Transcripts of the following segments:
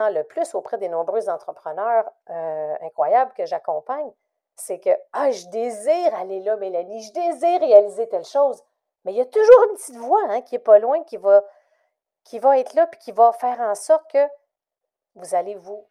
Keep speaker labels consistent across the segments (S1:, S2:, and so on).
S1: le plus auprès des nombreux entrepreneurs euh, incroyables que j'accompagne, c'est que ah, je désire aller là, Mélanie, je désire réaliser telle chose. Mais il y a toujours une petite voix hein, qui n'est pas loin, qui va, qui va être là, puis qui va faire en sorte que vous allez vous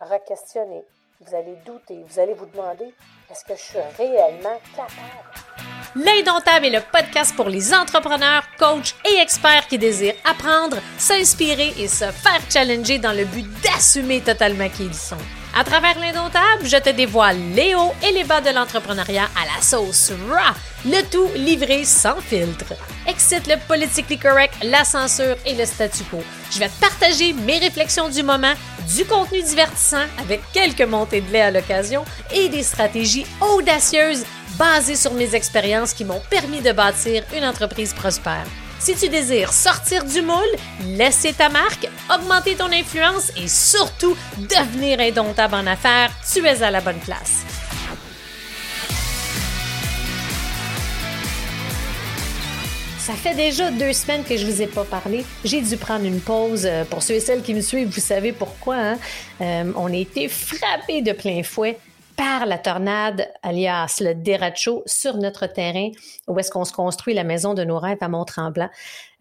S1: re-questionner, vous allez douter, vous allez vous demander est-ce que je suis réellement capable
S2: L'Indomptable est le podcast pour les entrepreneurs, coachs et experts qui désirent apprendre, s'inspirer et se faire challenger dans le but d'assumer totalement qui ils sont. À travers l'Indomptable, je te dévoile les hauts et les bas de l'entrepreneuriat à la sauce raw, le tout livré sans filtre. Excite le politically correct, la censure et le statu quo. Je vais te partager mes réflexions du moment, du contenu divertissant avec quelques montées de lait à l'occasion et des stratégies audacieuses basé sur mes expériences qui m'ont permis de bâtir une entreprise prospère. Si tu désires sortir du moule, laisser ta marque, augmenter ton influence et surtout devenir indomptable en affaires, tu es à la bonne place. Ça fait déjà deux semaines que je vous ai pas parlé. J'ai dû prendre une pause. Euh, pour ceux et celles qui me suivent, vous savez pourquoi. Hein? Euh, on a été frappés de plein fouet par la tornade, alias le déracho, sur notre terrain où est-ce qu'on se construit la maison de nos rêves à Mont-Tremblant.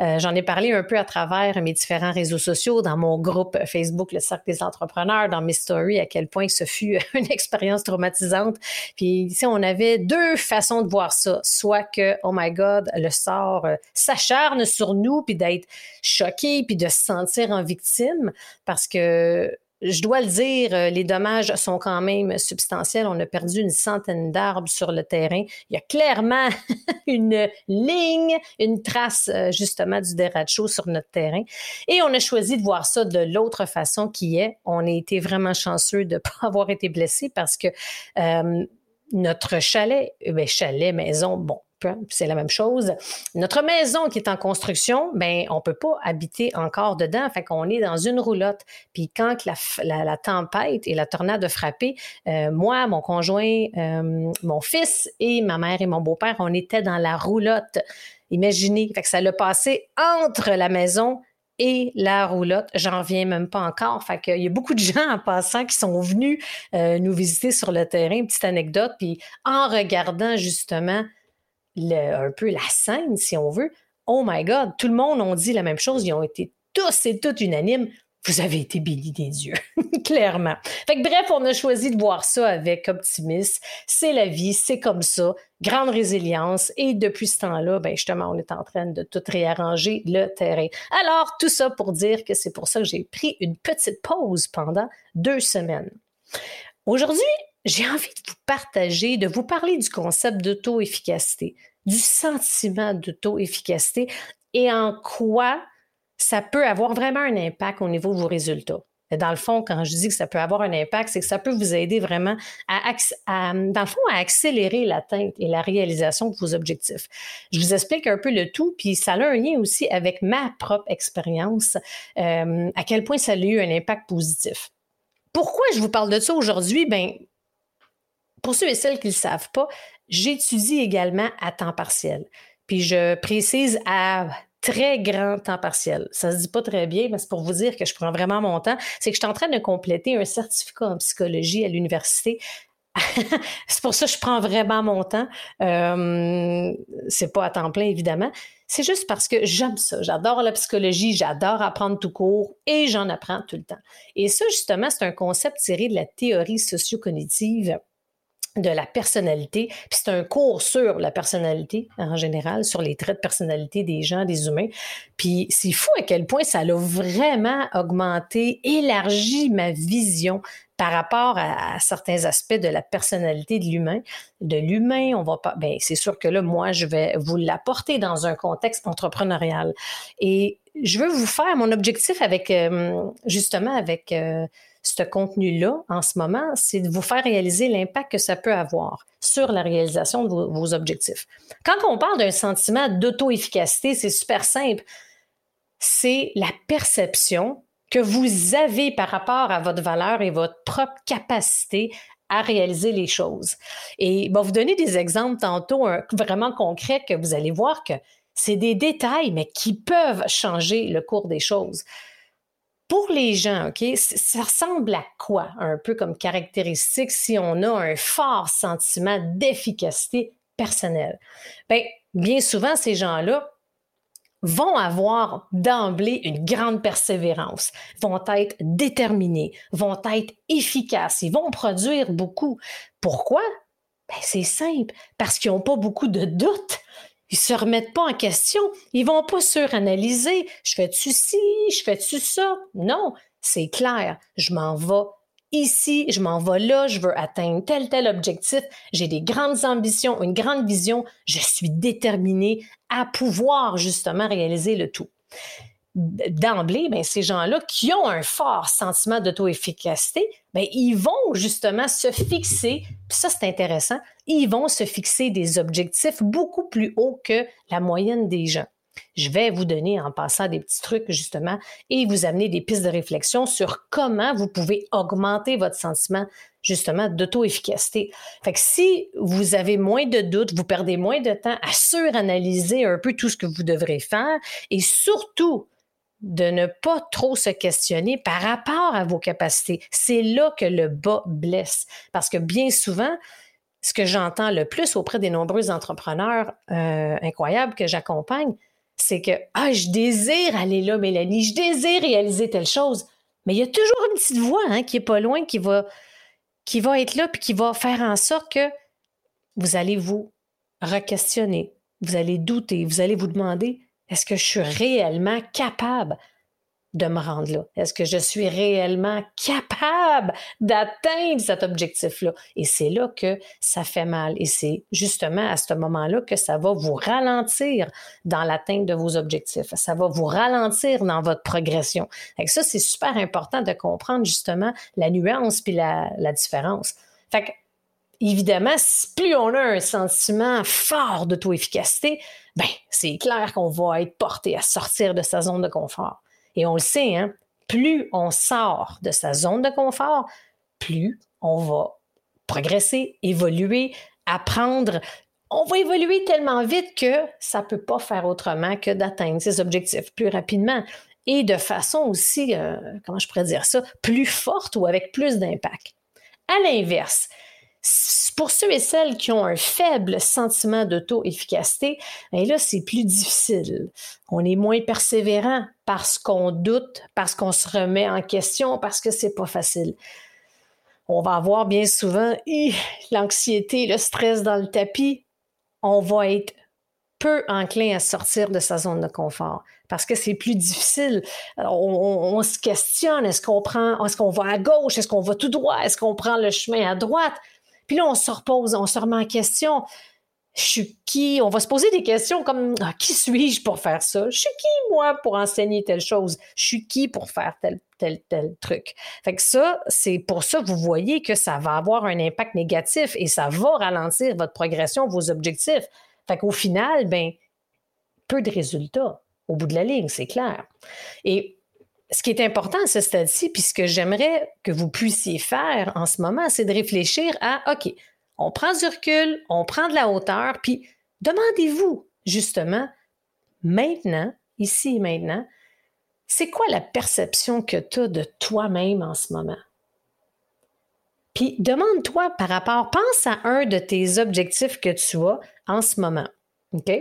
S2: Euh, j'en ai parlé un peu à travers mes différents réseaux sociaux, dans mon groupe Facebook, le Cercle des entrepreneurs, dans mes stories, à quel point ce fut une expérience traumatisante. Puis ici, on avait deux façons de voir ça. Soit que, oh my God, le sort euh, s'acharne sur nous, puis d'être choqué, puis de se sentir en victime, parce que je dois le dire, euh, les dommages sont quand même substantiels. On a perdu une centaine d'arbres sur le terrain. Il y a clairement une ligne, une trace euh, justement du déracho sur notre terrain. Et on a choisi de voir ça de l'autre façon qui est, on a été vraiment chanceux de ne pas avoir été blessés parce que euh, notre chalet, ben chalet, maison, bon, c'est la même chose. Notre maison qui est en construction, ben on peut pas habiter encore dedans, fait qu'on est dans une roulotte. Puis quand la, tempête et la tornade a frappé, euh, moi, mon conjoint, euh, mon fils et ma mère et mon beau-père, on était dans la roulotte. Imaginez, fait que ça l'a passé entre la maison et la roulotte. J'en viens même pas encore. Fait qu'il y a beaucoup de gens en passant qui sont venus euh, nous visiter sur le terrain. Petite anecdote. Puis en regardant justement un peu la scène, si on veut, oh my God, tout le monde a dit la même chose. Ils ont été tous et toutes unanimes. Vous avez été bénis des dieux, clairement. Fait que bref, on a choisi de voir ça avec optimisme. C'est la vie, c'est comme ça. Grande résilience. Et depuis ce temps-là, ben justement, on est en train de tout réarranger le terrain. Alors, tout ça pour dire que c'est pour ça que j'ai pris une petite pause pendant deux semaines. Aujourd'hui, j'ai envie de vous partager, de vous parler du concept d'auto-efficacité, du sentiment d'auto-efficacité et en quoi ça peut avoir vraiment un impact au niveau de vos résultats. dans le fond, quand je dis que ça peut avoir un impact, c'est que ça peut vous aider vraiment à, dans le fond, à accélérer l'atteinte et la réalisation de vos objectifs. Je vous explique un peu le tout, puis ça a un lien aussi avec ma propre expérience, euh, à quel point ça a eu un impact positif. Pourquoi je vous parle de ça aujourd'hui? Ben, pour ceux et celles qui ne le savent pas, j'étudie également à temps partiel. Puis je précise à très grand temps partiel. Ça se dit pas très bien, mais c'est pour vous dire que je prends vraiment mon temps. C'est que je suis en train de compléter un certificat en psychologie à l'université c'est pour ça que je prends vraiment mon temps. Euh, c'est pas à temps plein, évidemment. C'est juste parce que j'aime ça. J'adore la psychologie, j'adore apprendre tout court et j'en apprends tout le temps. Et ça, justement, c'est un concept tiré de la théorie socio-cognitive de la personnalité. Puis c'est un cours sur la personnalité en général, sur les traits de personnalité des gens, des humains. Puis c'est fou à quel point ça a vraiment augmenté, élargi ma vision par rapport à, certains aspects de la personnalité de l'humain. De l'humain, on va pas. Ben c'est sûr que là, moi, je vais vous l'apporter dans un contexte entrepreneurial. Et je veux vous faire mon objectif avec euh, justement avec euh, ce contenu-là, en ce moment, c'est de vous faire réaliser l'impact que ça peut avoir sur la réalisation de vos, objectifs. Quand on parle d'un sentiment d'auto-efficacité, c'est super simple. C'est la perception que vous avez par rapport à votre valeur et votre propre capacité à réaliser les choses. Et bon, vous donner des exemples tantôt vraiment concrets que vous allez voir que c'est des détails, mais qui peuvent changer le cours des choses. Pour les gens, OK, ça ressemble à quoi un peu comme caractéristique si on a un fort sentiment d'efficacité personnelle? Bien, bien souvent, ces gens-là vont avoir d'emblée une grande persévérance, vont être déterminés, vont être efficaces, ils vont produire beaucoup. Pourquoi? Ben, c'est simple, parce qu'ils n'ont pas beaucoup de doutes. Ils se remettent pas en question. Ils vont pas suranalyser. Je fais-tu ci? Je fais-tu ça? Non, c'est clair. Je m'en vais ici, je m'en vais là, je veux atteindre tel, tel objectif. J'ai des grandes ambitions, une grande vision. Je suis déterminée à pouvoir justement réaliser le tout d'emblée, ben, ces gens-là qui ont un fort sentiment d'auto-efficacité, ben, ils vont justement se fixer, puis ça c'est intéressant, ils vont se fixer des objectifs beaucoup plus hauts que la moyenne des gens. Je vais vous donner en passant des petits trucs justement et vous amener des pistes de réflexion sur comment vous pouvez augmenter votre sentiment justement d'auto-efficacité. Fait que si vous avez moins de doutes, vous perdez moins de temps à suranalyser un peu tout ce que vous devrez faire et surtout de ne pas trop se questionner par rapport à vos capacités. C'est là que le bas blesse. Parce que bien souvent, ce que j'entends le plus auprès des nombreux entrepreneurs euh, incroyables que j'accompagne, c'est que ah, je désire aller là, Mélanie, je désire réaliser telle chose. Mais il y a toujours une petite voix hein, qui est pas loin, qui va, qui va être là, puis qui va faire en sorte que vous allez vous re-questionner, vous allez douter, vous allez vous demander est-ce que je suis réellement capable de me rendre là? Est-ce que je suis réellement capable d'atteindre cet objectif-là? Et c'est là que ça fait mal. Et c'est justement à ce moment-là que ça va vous ralentir dans l'atteinte de vos objectifs. Ça va vous ralentir dans votre progression. Et ça, c'est super important de comprendre justement la nuance puis la, la différence. Fait que, évidemment, plus on a un sentiment fort d'auto-efficacité, ben, c'est clair qu'on va être porté à sortir de sa zone de confort. Et on le sait, hein, plus on sort de sa zone de confort, plus on va progresser, évoluer, apprendre. On va évoluer tellement vite que ça ne peut pas faire autrement que d'atteindre ses objectifs plus rapidement et de façon aussi, euh, comment je pourrais dire ça, plus forte ou avec plus d'impact. À l'inverse, pour ceux et celles qui ont un faible sentiment d'auto-efficacité, ben là, c'est plus difficile. On est moins persévérant parce qu'on doute, parce qu'on se remet en question, parce que c'est pas facile. On va avoir bien souvent l'anxiété, le stress dans le tapis. On va être peu enclin à sortir de sa zone de confort parce que c'est plus difficile. On, on se questionne, est-ce qu'on prend, est-ce qu'on va à gauche, est-ce qu'on va tout droit, est-ce qu'on prend le chemin à droite? Puis là, on se repose, on se remet en question. Je suis qui? On va se poser des questions comme ah, qui suis-je pour faire ça? Je suis qui, moi, pour enseigner telle chose? Je suis qui pour faire tel, tel, tel truc? Fait que ça, c'est pour ça que vous voyez que ça va avoir un impact négatif et ça va ralentir votre progression, vos objectifs. Fait qu'au final, ben, peu de résultats au bout de la ligne, c'est clair. Et ce qui est important à ce stade-ci, puis ce que j'aimerais que vous puissiez faire en ce moment, c'est de réfléchir à, OK, on prend du recul, on prend de la hauteur, puis demandez-vous justement, maintenant, ici et maintenant, c'est quoi la perception que tu as de toi-même en ce moment? Puis demande-toi par rapport, pense à un de tes objectifs que tu as en ce moment. OK?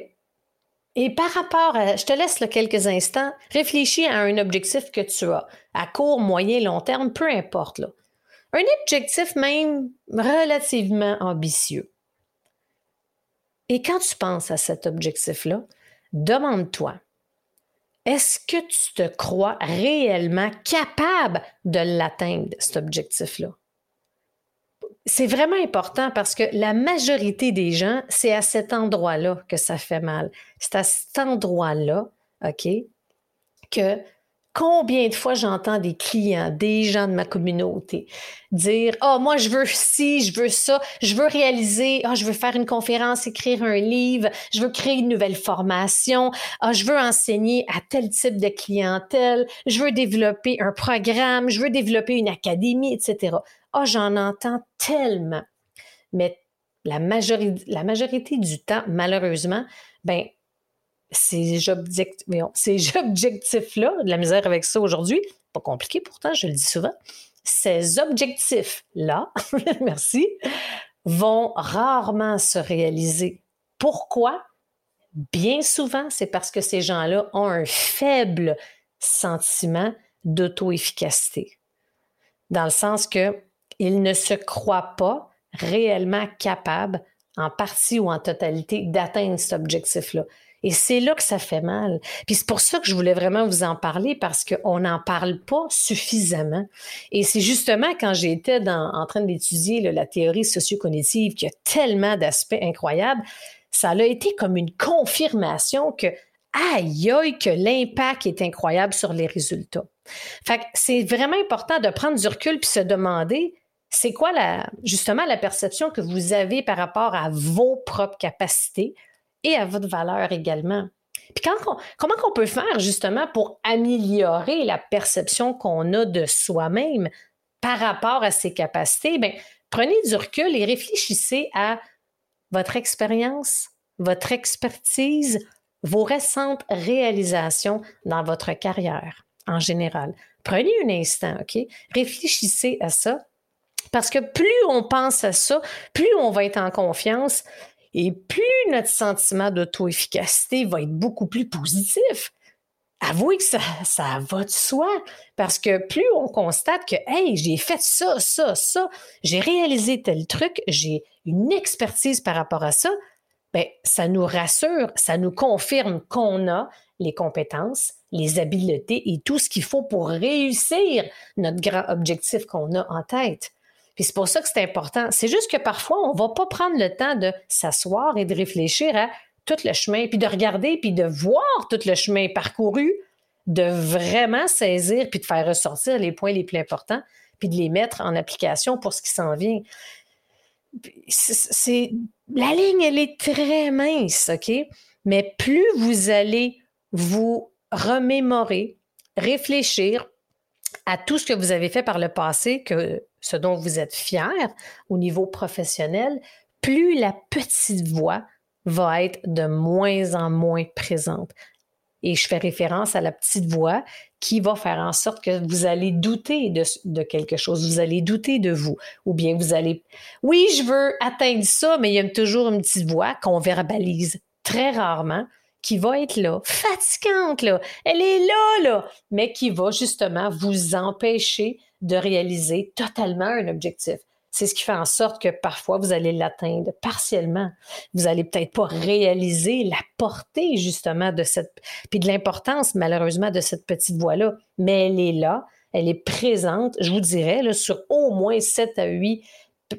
S2: Et par rapport à, je te laisse quelques instants, réfléchis à un objectif que tu as, à court, moyen, long terme, peu importe. Là. Un objectif même relativement ambitieux. Et quand tu penses à cet objectif-là, demande-toi, est-ce que tu te crois réellement capable de l'atteindre, cet objectif-là? C'est vraiment important parce que la majorité des gens, c'est à cet endroit-là que ça fait mal. C'est à cet endroit-là, OK, que combien de fois j'entends des clients, des gens de ma communauté dire oh, moi je veux ci, je veux ça, je veux réaliser, oh, je veux faire une conférence, écrire un livre, je veux créer une nouvelle formation, oh, je veux enseigner à tel type de clientèle, je veux développer un programme, je veux développer une académie, etc. Ah, j'en entends tellement. Mais la majorité, la majorité du temps, malheureusement, ben, ces objectifs-là, de la misère avec ça aujourd'hui, pas compliqué pourtant, je le dis souvent, ces objectifs-là, merci, vont rarement se réaliser. Pourquoi? Bien souvent, c'est parce que ces gens-là ont un faible sentiment d'auto-efficacité. Dans le sens qu'ils ne se croient pas réellement capables, en partie ou en totalité, d'atteindre cet objectif-là. Et c'est là que ça fait mal. Puis c'est pour ça que je voulais vraiment vous en parler parce qu'on n'en parle pas suffisamment. Et c'est justement quand j'étais en train d'étudier la théorie socio-cognitive qui a tellement d'aspects incroyables, ça a été comme une confirmation que aïe aïe que l'impact est incroyable sur les résultats. Fait que c'est vraiment important de prendre du recul puis se demander c'est quoi justement la perception que vous avez par rapport à vos propres capacités, et à votre valeur également? Puis comment qu'on peut faire justement pour améliorer la perception qu'on a de soi-même par rapport à ses capacités? Bien, prenez du recul et réfléchissez à votre expérience, votre expertise, vos récentes réalisations dans votre carrière en général. Prenez un instant, OK? Réfléchissez à ça. Parce que plus on pense à ça, plus on va être en confiance, et plus notre sentiment d'auto-efficacité va être beaucoup plus positif. Avouez que ça, ça va de soi, parce que plus on constate que, hey, j'ai fait ça, ça, ça, j'ai réalisé tel truc, j'ai une expertise par rapport à ça, ben, ça nous rassure, ça nous confirme qu'on a les compétences, les habiletés et tout ce qu'il faut pour réussir notre grand objectif qu'on a en tête. Puis c'est pour ça que c'est important. C'est juste que parfois, on ne va pas prendre le temps de s'asseoir et de réfléchir à tout le chemin, puis de regarder, puis de voir tout le chemin parcouru, de vraiment saisir, puis de faire ressortir les points les plus importants, puis de les mettre en application pour ce qui s'en vient. C'est, la ligne, elle est très mince, OK? Mais plus vous allez vous remémorer, réfléchir à tout ce que vous avez fait par le passé, que ce dont vous êtes fier au niveau professionnel, plus la petite voix va être de moins en moins présente. Et je fais référence à la petite voix qui va faire en sorte que vous allez douter de, quelque chose, vous allez douter de vous, ou bien vous allez, oui, je veux atteindre ça, mais il y a toujours une petite voix qu'on verbalise très rarement, qui va être là, fatigante, là, elle est là, là, mais qui va justement vous empêcher de réaliser totalement un objectif. C'est ce qui fait en sorte que parfois vous allez l'atteindre partiellement. Vous allez peut-être pas réaliser la portée justement de cette, puis de l'importance malheureusement de cette petite voix-là, mais elle est là, elle est présente, je vous dirais, là, sur au moins 7 à 8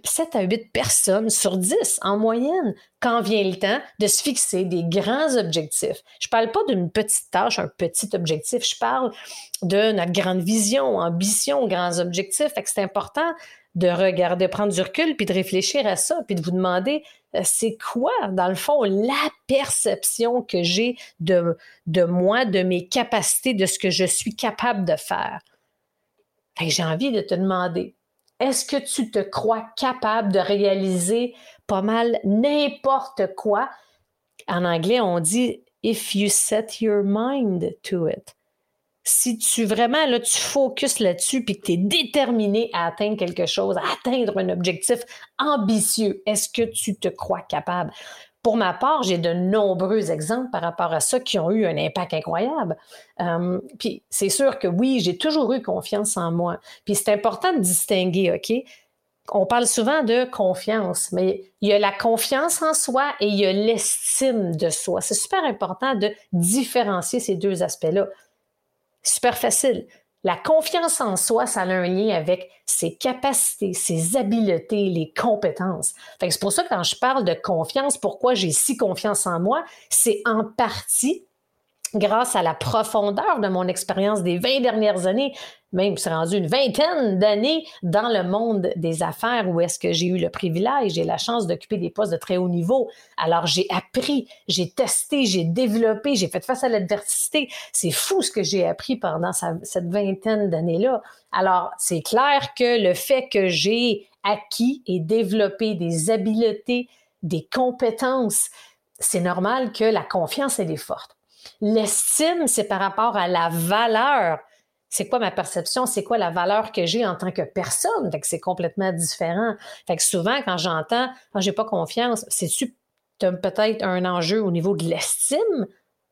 S2: 7 à 8 personnes sur 10 en moyenne quand vient le temps de se fixer des grands objectifs. Je ne parle pas d'une petite tâche, un petit objectif, je parle de notre grande vision, ambition, grands objectifs. c'est important de regarder, prendre du recul, puis de réfléchir à ça, puis de vous demander, euh, c'est quoi, dans le fond, la perception que j'ai de, de moi, de mes capacités, de ce que je suis capable de faire? j'ai envie de te demander, est-ce que tu te crois capable de réaliser pas mal n'importe quoi? En anglais, on dit if you set your mind to it. Si tu vraiment là, tu focuses là-dessus puis que tu es déterminé à atteindre quelque chose, à atteindre un objectif ambitieux, est-ce que tu te crois capable? Pour ma part, j'ai de nombreux exemples par rapport à ça qui ont eu un impact incroyable. Euh, puis c'est sûr que oui, j'ai toujours eu confiance en moi. Puis c'est important de distinguer, OK? On parle souvent de confiance, mais il y a la confiance en soi et il y a l'estime de soi. C'est super important de différencier ces deux aspects-là. Super facile. La confiance en soi, ça a un lien avec ses capacités, ses habiletés, les compétences. c'est pour ça que quand je parle de confiance, pourquoi j'ai si confiance en moi, c'est en partie grâce à la profondeur de mon expérience des 20 dernières années, même c'est rendu une vingtaine d'années dans le monde des affaires où est-ce que j'ai eu le privilège et la chance d'occuper des postes de très haut niveau. Alors j'ai appris, j'ai testé, j'ai développé, j'ai fait face à l'adversité. C'est fou ce que j'ai appris pendant cette vingtaine d'années-là. Alors c'est clair que le fait que j'ai acquis et développé des habiletés, des compétences, c'est normal que la confiance, elle est forte. L'estime, c'est par rapport à la valeur. c'est quoi ma perception, c'est quoi la valeur que j'ai en tant que personne? C'est complètement différent. Fait que souvent, quand j'entends, ah, j'ai pas confiance, c'est-tu peut-être un enjeu au niveau de l'estime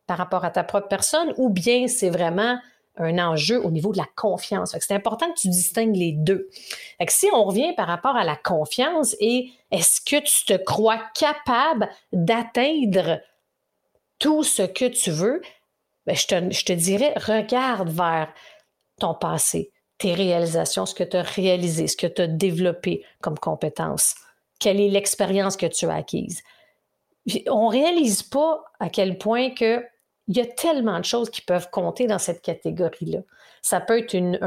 S2: par rapport à ta propre personne ou bien c'est vraiment un enjeu au niveau de la confiance? C'est important que tu distingues les deux. Fait si on revient par rapport à la confiance et est-ce que tu te crois capable d'atteindre tout ce que tu veux, ben je, te, je te dirais, regarde vers ton passé, tes réalisations, ce que tu as réalisé, ce que tu as développé comme compétence, quelle est l'expérience que tu as acquise? On ne réalise pas à quel point que il y a tellement de choses qui peuvent compter dans cette catégorie-là. Ça peut être une,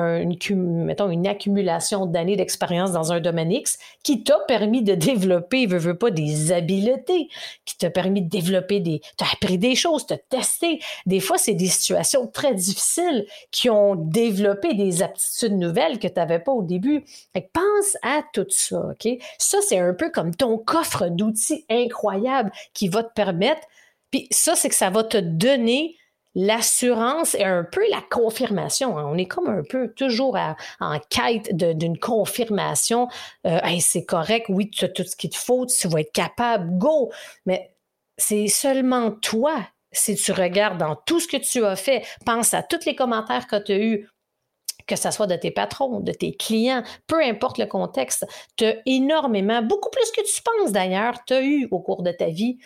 S2: mettons, une accumulation d'années d'expérience dans un domaine X qui t'a permis de développer, veux, veux pas, des habiletés, qui t'a permis de développer des, t'as appris des choses, t'as testé. Des fois, c'est des situations très difficiles qui ont développé des aptitudes nouvelles que tu n'avais pas au début. pense à tout ça, OK? Ça, c'est un peu comme ton coffre d'outils incroyable qui va te permettre puis ça, c'est que ça va te donner l'assurance et un peu la confirmation. Hein. On est comme un peu toujours en quête d'une confirmation. Euh, c'est correct, oui, tu as tout ce qu'il te faut, tu vas être capable, go. Mais c'est seulement toi, si tu regardes dans tout ce que tu as fait, pense à tous les commentaires que tu as eus, que ce soit de tes patrons, de tes clients, peu importe le contexte, tu as énormément, beaucoup plus que tu penses d'ailleurs, tu as eu au cours de ta vie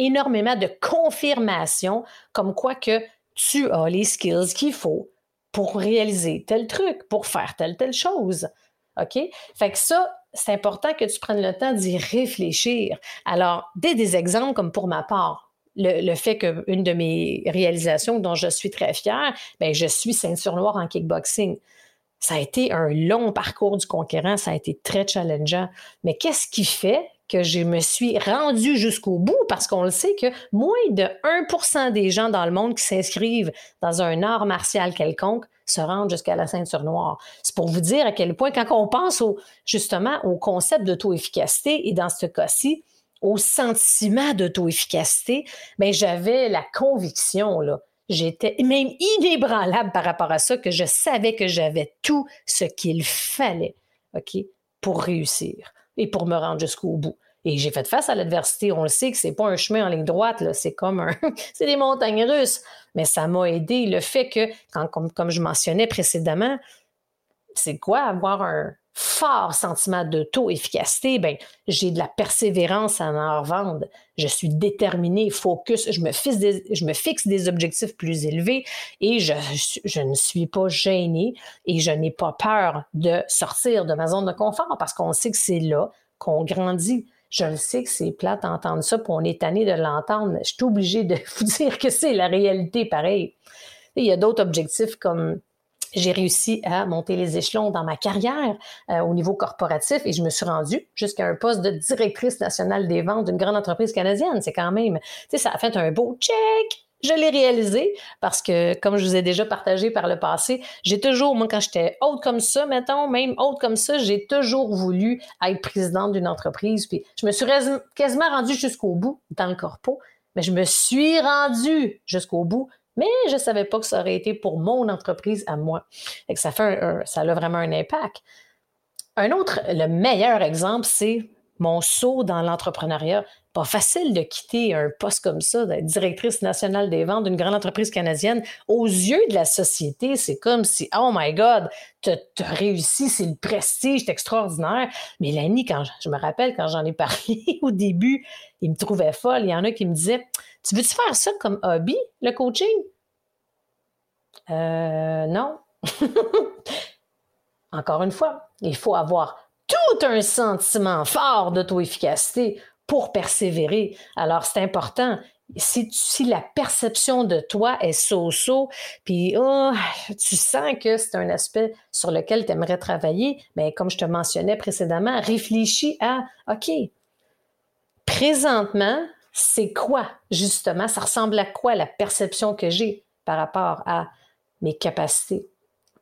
S2: énormément de confirmation comme quoi que tu as les skills qu'il faut pour réaliser tel truc, pour faire telle, telle chose. OK? Fait que ça, c'est important que tu prennes le temps d'y réfléchir. Alors, dès des exemples comme pour ma part, le, fait qu'une de mes réalisations dont je suis très fière, bien, je suis ceinture noire en kickboxing. Ça a été un long parcours du conquérant, ça a été très challengeant. Mais qu'est-ce qui fait que je me suis rendue jusqu'au bout parce qu'on le sait que moins de 1% des gens dans le monde qui s'inscrivent dans un art martial quelconque se rendent jusqu'à la ceinture noire. C'est pour vous dire à quel point, quand on pense justement au concept d'auto-efficacité et dans ce cas-ci, au sentiment d'auto-efficacité, ben j'avais la conviction, j'étais même inébranlable par rapport à ça, que je savais que j'avais tout ce qu'il fallait, pour réussir et pour me rendre jusqu'au bout. Et j'ai fait face à l'adversité. On le sait que c'est pas un chemin en ligne droite. C'est comme un, c'est des montagnes russes. Mais ça m'a aidé. Le fait que, comme je mentionnais précédemment, c'est quoi avoir un fort sentiment d'auto-efficacité? Ben, j'ai de la persévérance à en revendre. Je suis déterminé, focus. Je me fixe des, objectifs plus élevés et je, ne suis pas gêné et je n'ai pas peur de sortir de ma zone de confort parce qu'on sait que c'est là qu'on grandit. Je le sais que c'est plate d'entendre ça, puis on est tanné de l'entendre. Je suis obligée de vous dire que c'est la réalité pareil. Il y a d'autres objectifs comme j'ai réussi à monter les échelons dans ma carrière euh, au niveau corporatif et je me suis rendue jusqu'à un poste de directrice nationale des ventes d'une grande entreprise canadienne. C'est quand même, tu sais, ça a fait un beau check je l'ai réalisé parce que, comme je vous ai déjà partagé par le passé, j'ai toujours, moi, quand j'étais haute comme ça, mettons, même haute comme ça, j'ai toujours voulu être présidente d'une entreprise. Puis je me suis quasiment rendue jusqu'au bout dans le corpo, mais je me suis rendue jusqu'au bout, mais je ne savais pas que ça aurait été pour mon entreprise à moi. Et que ça, fait ça a vraiment un impact. Un autre, le meilleur exemple, c'est mon saut dans l'entrepreneuriat. Pas facile de quitter un poste comme ça, d'être directrice nationale des ventes d'une grande entreprise canadienne. Aux yeux de la société, c'est comme si, oh my God, tu as réussi, c'est le prestige, c'est extraordinaire. Mais Lani, quand je, me rappelle quand j'en ai parlé au début, il me trouvait folle. Il y en a qui me disaient, tu veux-tu faire ça comme hobby, le coaching? Euh, non. Encore une fois, il faut avoir tout un sentiment fort d'auto-efficacité pour persévérer. Alors, c'est important. Si, la perception de toi est so-so, puis oh, tu sens que c'est un aspect sur lequel tu aimerais travailler, mais ben, comme je te mentionnais précédemment, réfléchis à, OK, présentement, c'est quoi justement, ça ressemble à quoi la perception que j'ai par rapport à mes capacités,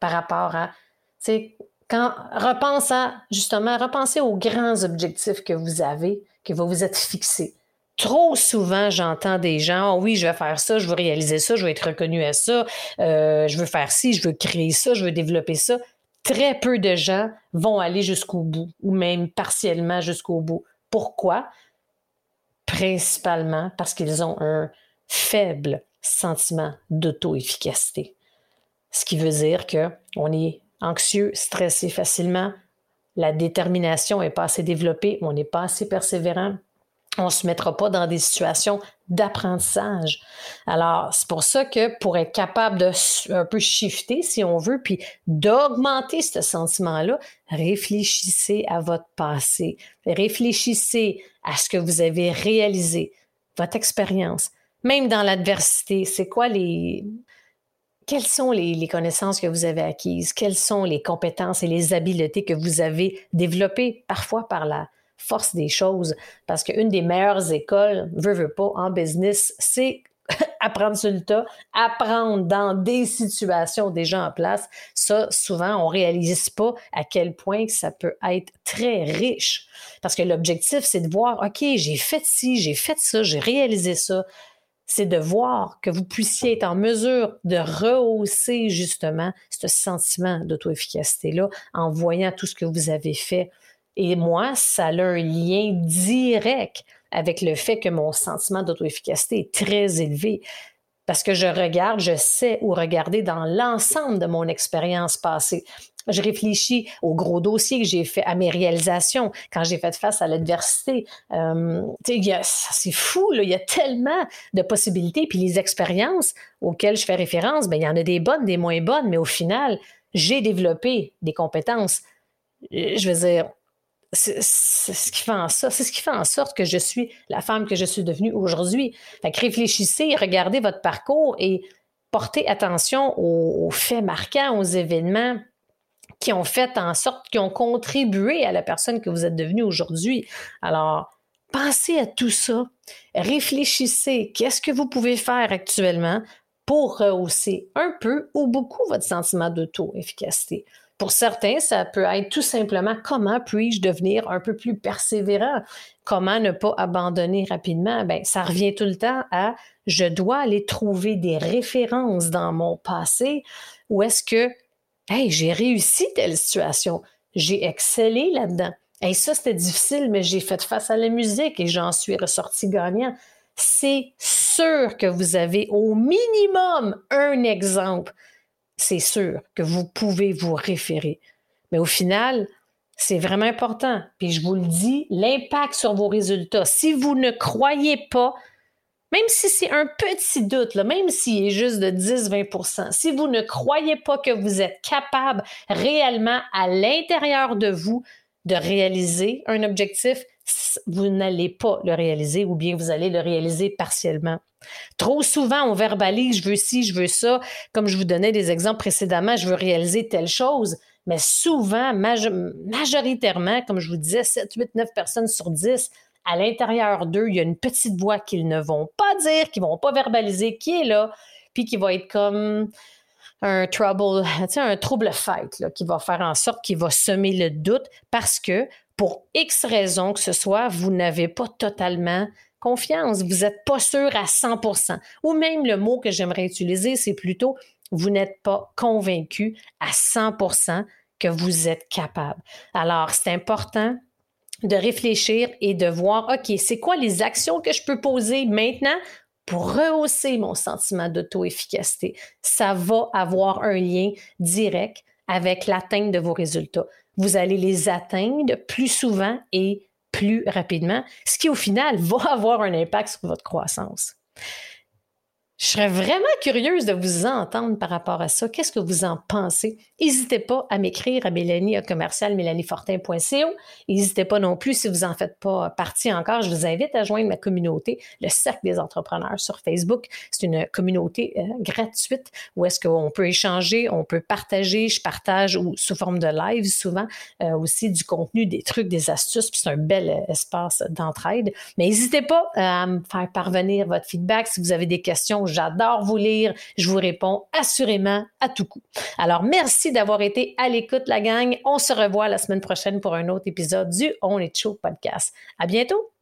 S2: par rapport à, tu sais, quand repense à justement repensez aux grands objectifs que vous avez, que vous vous êtes fixés. Trop souvent, j'entends des gens, oh oui, je vais faire ça, je veux réaliser ça, je veux être reconnu à ça, euh, je veux faire ci, je veux créer ça, je veux développer ça. Très peu de gens vont aller jusqu'au bout ou même partiellement jusqu'au bout. Pourquoi? Principalement parce qu'ils ont un faible sentiment d'auto-efficacité. Ce qui veut dire qu'on est anxieux, stressé facilement, la détermination n'est pas assez développée, on n'est pas assez persévérant, on ne se mettra pas dans des situations d'apprentissage. Alors, c'est pour ça que pour être capable de un peu shifter, si on veut, puis d'augmenter ce sentiment-là, réfléchissez à votre passé. Réfléchissez à ce que vous avez réalisé, votre expérience. Même dans l'adversité, c'est quoi les, quelles sont les, connaissances que vous avez acquises? Quelles sont les compétences et les habiletés que vous avez développées, parfois par la force des choses? Parce qu'une des meilleures écoles, veut, pas, en business, c'est apprendre sur le tas, apprendre dans des situations déjà en place. Ça, souvent, on réalise pas à quel point ça peut être très riche. Parce que l'objectif, c'est de voir, OK, j'ai fait ci, j'ai fait ça, j'ai réalisé ça c'est de voir que vous puissiez être en mesure de rehausser justement ce sentiment d'auto-efficacité-là en voyant tout ce que vous avez fait. Et moi, ça a un lien direct avec le fait que mon sentiment d'auto-efficacité est très élevé parce que je regarde, je sais où regarder dans l'ensemble de mon expérience passée. Je réfléchis aux gros dossiers que j'ai fait, à mes réalisations, quand j'ai fait face à l'adversité. Euh, c'est fou, il y a tellement de possibilités. Puis les expériences auxquelles je fais référence, ben, il y en a des bonnes, des moins bonnes, mais au final, j'ai développé des compétences. Je veux dire, c'est ce qui fait en sorte, c'est ce qui fait en sorte que je suis la femme que je suis devenue aujourd'hui. Fait réfléchissez, regardez votre parcours et portez attention aux faits marquants, aux événements qui ont fait en sorte, qui ont contribué à la personne que vous êtes devenue aujourd'hui. Alors, pensez à tout ça. Réfléchissez. Qu'est-ce que vous pouvez faire actuellement pour rehausser un peu ou beaucoup votre sentiment d'auto-efficacité? Pour certains, ça peut être tout simplement comment puis-je devenir un peu plus persévérant? Comment ne pas abandonner rapidement? Ben, ça revient tout le temps à je dois aller trouver des références dans mon passé ou est-ce que Hey, j'ai réussi telle situation. J'ai excellé là-dedans. Hey, ça, c'était difficile, mais j'ai fait face à la musique et j'en suis ressorti gagnant. C'est sûr que vous avez au minimum un exemple. C'est sûr que vous pouvez vous référer. Mais au final, c'est vraiment important. Puis je vous le dis, l'impact sur vos résultats. Si vous ne croyez pas même si c'est un petit doute, là, même s'il est juste de 10-20% si vous ne croyez pas que vous êtes capable réellement à l'intérieur de vous de réaliser un objectif, vous n'allez pas le réaliser ou bien vous allez le réaliser partiellement. Trop souvent, on verbalise, je veux ci, je veux ça. Comme je vous donnais des exemples précédemment, je veux réaliser telle chose. Mais souvent, majoritairement, comme je vous disais, 7, 8, 9 personnes sur 10 à l'intérieur d'eux, il y a une petite voix qu'ils ne vont pas dire, qu'ils ne vont pas verbaliser, qui est là, puis qui va être comme un trouble, un trouble fight, qui va faire en sorte qu'il va semer le doute parce que pour X raisons que ce soit, vous n'avez pas totalement confiance, vous n'êtes pas sûr à 100% Ou même le mot que j'aimerais utiliser, c'est plutôt vous n'êtes pas convaincu à 100% que vous êtes capable. Alors, c'est important de réfléchir et de voir, OK, c'est quoi les actions que je peux poser maintenant pour rehausser mon sentiment d'auto-efficacité? Ça va avoir un lien direct avec l'atteinte de vos résultats. Vous allez les atteindre plus souvent et plus rapidement, ce qui au final va avoir un impact sur votre croissance. Serais vraiment curieuse de vous entendre par rapport à ça. Qu'est-ce que vous en pensez? N'hésitez pas à m'écrire à Mélanie à mélaniefortin.co. N'hésitez pas non plus, si vous n'en faites pas partie encore, je vous invite à joindre ma communauté, le Cercle des entrepreneurs sur Facebook. C'est une communauté euh, gratuite où est-ce qu'on peut échanger, on peut partager. Je partage ou, sous forme de live souvent euh, aussi du contenu, des trucs, des astuces. Puis c'est un bel euh, espace d'entraide. Mais n'hésitez pas à me faire parvenir votre feedback si vous avez des questions J'adore J'adore vous lire. Je vous réponds assurément à tout coup. Alors, merci d'avoir été à l'écoute, la gang. On se revoit la semaine prochaine pour un autre épisode du On est chaud podcast. À bientôt.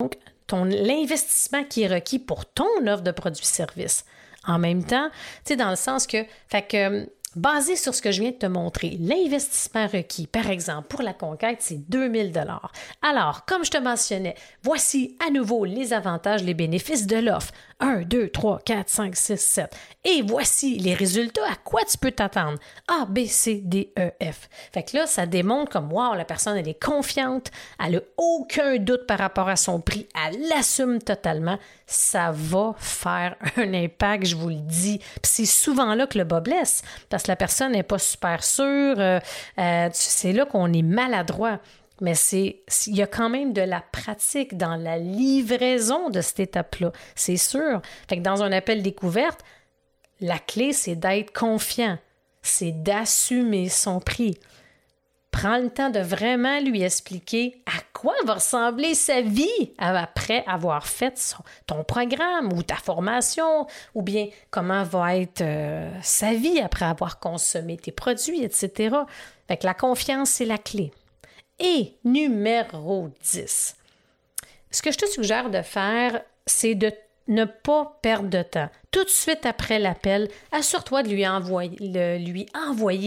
S2: Donc, ton, l'investissement qui est requis pour ton offre de produits-services. En même temps, tu sais, dans le sens que, fait que, Basé sur ce que je viens de te montrer, l'investissement requis, par exemple, pour la conquête, c'est 2000 dollars. Alors, comme je te mentionnais, voici à nouveau les avantages, les bénéfices de l'offre. 1, 2, 3, 4, 5, 6, 7. Et voici les résultats à quoi tu peux t'attendre? A, B, C, D, E, F. Fait que là, ça démontre comme, wow, la personne, elle est confiante, elle n'a aucun doute par rapport à son prix, elle l'assume totalement. Ça va faire un impact, je vous le dis. Puis c'est souvent là que le bas blesse, parce que la personne n'est pas super sûre. Euh, euh, c'est là qu'on est maladroit. Mais c'est il y a quand même de la pratique dans la livraison de cette étape-là, c'est sûr. Fait que dans un appel découverte, la clé, c'est d'être confiant, c'est d'assumer son prix. Prends le temps de vraiment lui expliquer à quoi va ressembler sa vie après avoir fait ton programme ou ta formation, ou bien comment va être euh, sa vie après avoir consommé tes produits, etc. Fait que la confiance, c'est la clé. Et numéro 10. Ce que je te suggère de faire, c'est de ne pas perdre de temps. Tout de suite après l'appel, assure-toi de lui envoyer,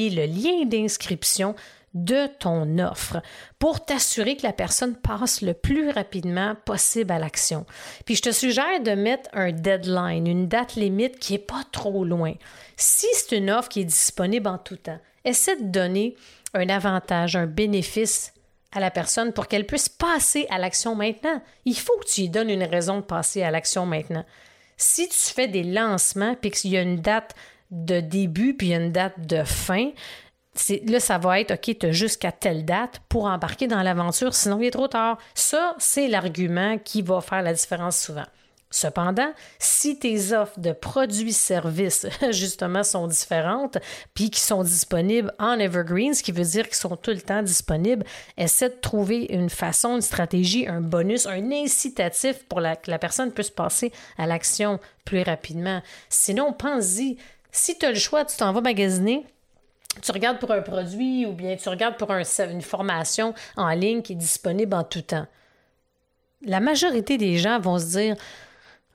S2: le, lien d'inscription de ton offre pour t'assurer que la personne passe le plus rapidement possible à l'action. Puis je te suggère de mettre un deadline, une date limite qui n'est pas trop loin. Si c'est une offre qui est disponible en tout temps, essaie de donner un avantage, un bénéfice à la personne pour qu'elle puisse passer à l'action maintenant. Il faut que tu lui donnes une raison de passer à l'action maintenant. Si tu fais des lancements puis qu'il y a une date de début puis une date de fin, là, ça va être OK, tu as jusqu'à telle date pour embarquer dans l'aventure, sinon il est trop tard. Ça, c'est l'argument qui va faire la différence souvent. Cependant, si tes offres de produits-services, justement, sont différentes, puis qui sont disponibles en Evergreen, ce qui veut dire qu'ils sont tout le temps disponibles, essaie de trouver une façon, une stratégie, un bonus, un incitatif pour que la personne puisse passer à l'action plus rapidement. Sinon, pense-y, si tu as le choix, tu t'en vas magasiner, tu regardes pour un produit ou bien tu regardes pour une formation en ligne qui est disponible en tout temps. La majorité des gens vont se dire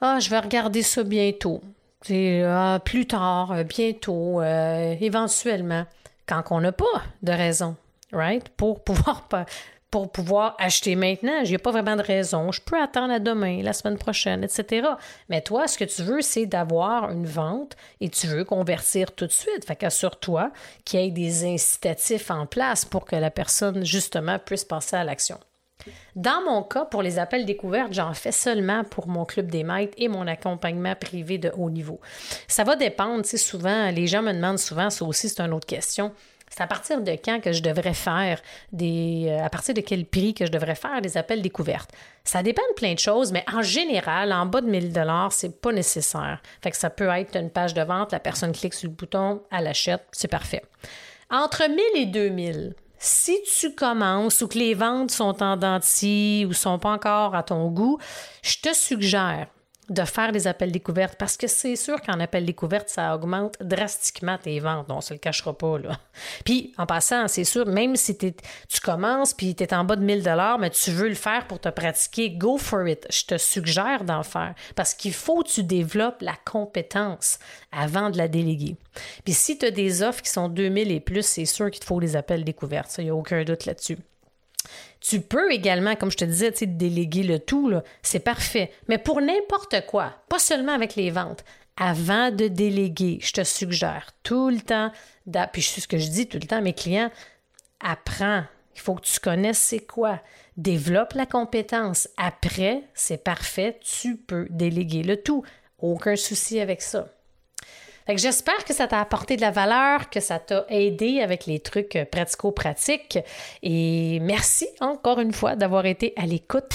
S2: ah, je vais regarder ça bientôt. Ah, plus tard, euh, bientôt, euh, éventuellement, quand on n'a pas de raison, right? Pour pouvoir, acheter maintenant. Je n'ai pas vraiment de raison. Je peux attendre à demain, la semaine prochaine, etc. Mais toi, ce que tu veux, c'est d'avoir une vente et tu veux convertir tout de suite. Fait qu'assure-toi qu'il y ait des incitatifs en place pour que la personne, justement, puisse passer à l'action. Dans mon cas, pour les appels découvertes, j'en fais seulement pour mon club des maîtres et mon accompagnement privé de haut niveau. Ça va dépendre, tu souvent, les gens me demandent souvent, ça aussi c'est une autre question, c'est à partir de quand que je devrais faire des. Euh, à partir de quel prix que je devrais faire des appels découvertes? Ça dépend de plein de choses, mais en général, en bas de 1000 dollars, c'est pas nécessaire. Fait ça peut être une page de vente, la personne clique sur le bouton, elle achète, c'est parfait. Entre 1000 et 2000, si tu commences ou que les ventes sont en dentier ou sont pas encore à ton goût, je te suggère de faire des appels découvertes parce que c'est sûr qu'en appel découverte, ça augmente drastiquement tes ventes. On se le cachera pas, là. Puis, en passant, c'est sûr, même si tu commences puis tu es en bas de 1000 mais tu veux le faire pour te pratiquer, go for it. Je te suggère d'en faire parce qu'il faut que tu développes la compétence avant de la déléguer. Puis, si tu as des offres qui sont 2000 et plus, c'est sûr qu'il te faut des appels découvertes. il n'y a aucun doute là-dessus. Tu peux également, comme je te disais, déléguer le tout, c'est parfait. Mais pour n'importe quoi, pas seulement avec les ventes, avant de déléguer, je te suggère tout le temps, puis c'est ce que je dis tout le temps mes clients, apprends. Il faut que tu connaisses c'est quoi. Développe la compétence. Après, c'est parfait, tu peux déléguer le tout. Aucun souci avec ça j'espère que ça t'a apporté de la valeur, que ça t'a aidé avec les trucs euh, pratico-pratiques. Et merci encore une fois d'avoir été à l'écoute.